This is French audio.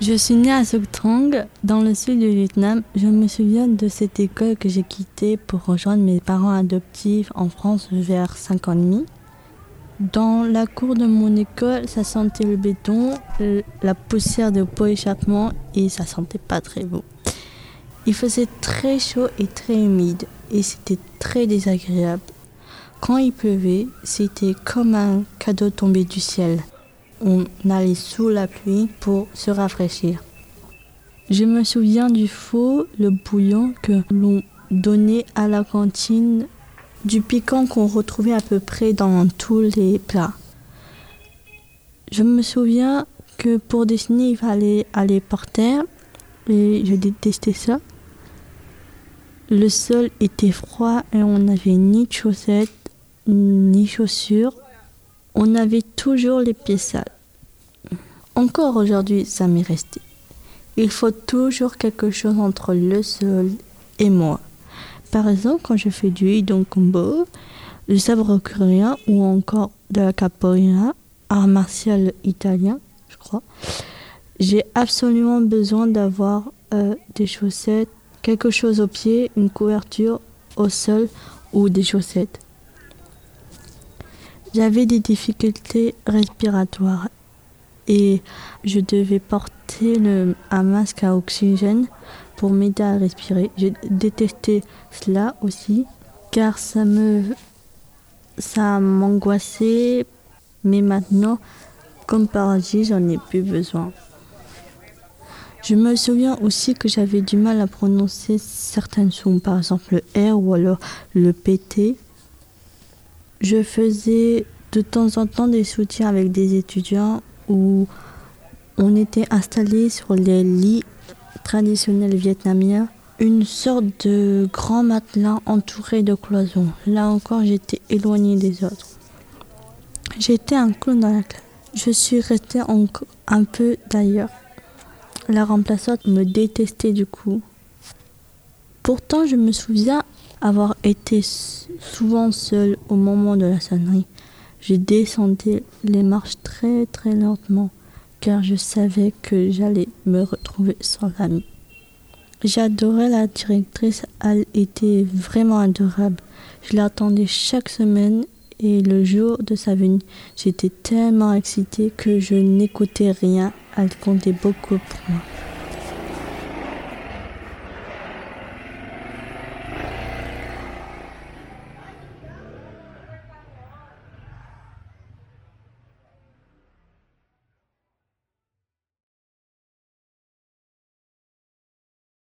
Je suis née à Soc Trong, dans le sud du Vietnam. Je me souviens de cette école que j'ai quittée pour rejoindre mes parents adoptifs en France vers 5 ans et demi. Dans la cour de mon école, ça sentait le béton, la poussière de pot échappement et ça sentait pas très beau. Il faisait très chaud et très humide et c'était très désagréable. Quand il pleuvait, c'était comme un cadeau tombé du ciel. On allait sous la pluie pour se rafraîchir. Je me souviens du faux, le bouillon que l'on donnait à la cantine du piquant qu'on retrouvait à peu près dans tous les plats. Je me souviens que pour dessiner, il fallait aller par terre et je détestais ça. Le sol était froid et on n'avait ni chaussettes ni chaussures. On avait toujours les pieds sales. Encore aujourd'hui, ça m'est resté. Il faut toujours quelque chose entre le sol et moi. Par exemple, quand je fais du Idon Combo, du sabre coréen ou encore de la capoeira, art martial italien, je crois, j'ai absolument besoin d'avoir euh, des chaussettes, quelque chose au pied, une couverture au sol ou des chaussettes. J'avais des difficultés respiratoires et je devais porter un masque à oxygène pour m'aider à respirer. J'ai détesté cela aussi car ça me ça m'angoissait mais maintenant comme par magie j'en ai plus besoin. Je me souviens aussi que j'avais du mal à prononcer certaines sons, par exemple le R ou alors le PT. Je faisais de temps en temps des soutiens avec des étudiants où on était installés sur les lits traditionnel vietnamien, une sorte de grand matelas entouré de cloisons. Là encore, j'étais éloignée des autres. J'étais un clown dans la classe. Je suis restée un peu d'ailleurs. La remplaçante me détestait du coup. Pourtant, je me souviens avoir été souvent seule au moment de la sonnerie. Je descendais les marches très très lentement car je savais que j'allais me retrouver sans amie. J'adorais la directrice, elle était vraiment adorable. Je l'attendais chaque semaine et le jour de sa venue, j'étais tellement excitée que je n'écoutais rien. Elle comptait beaucoup pour moi.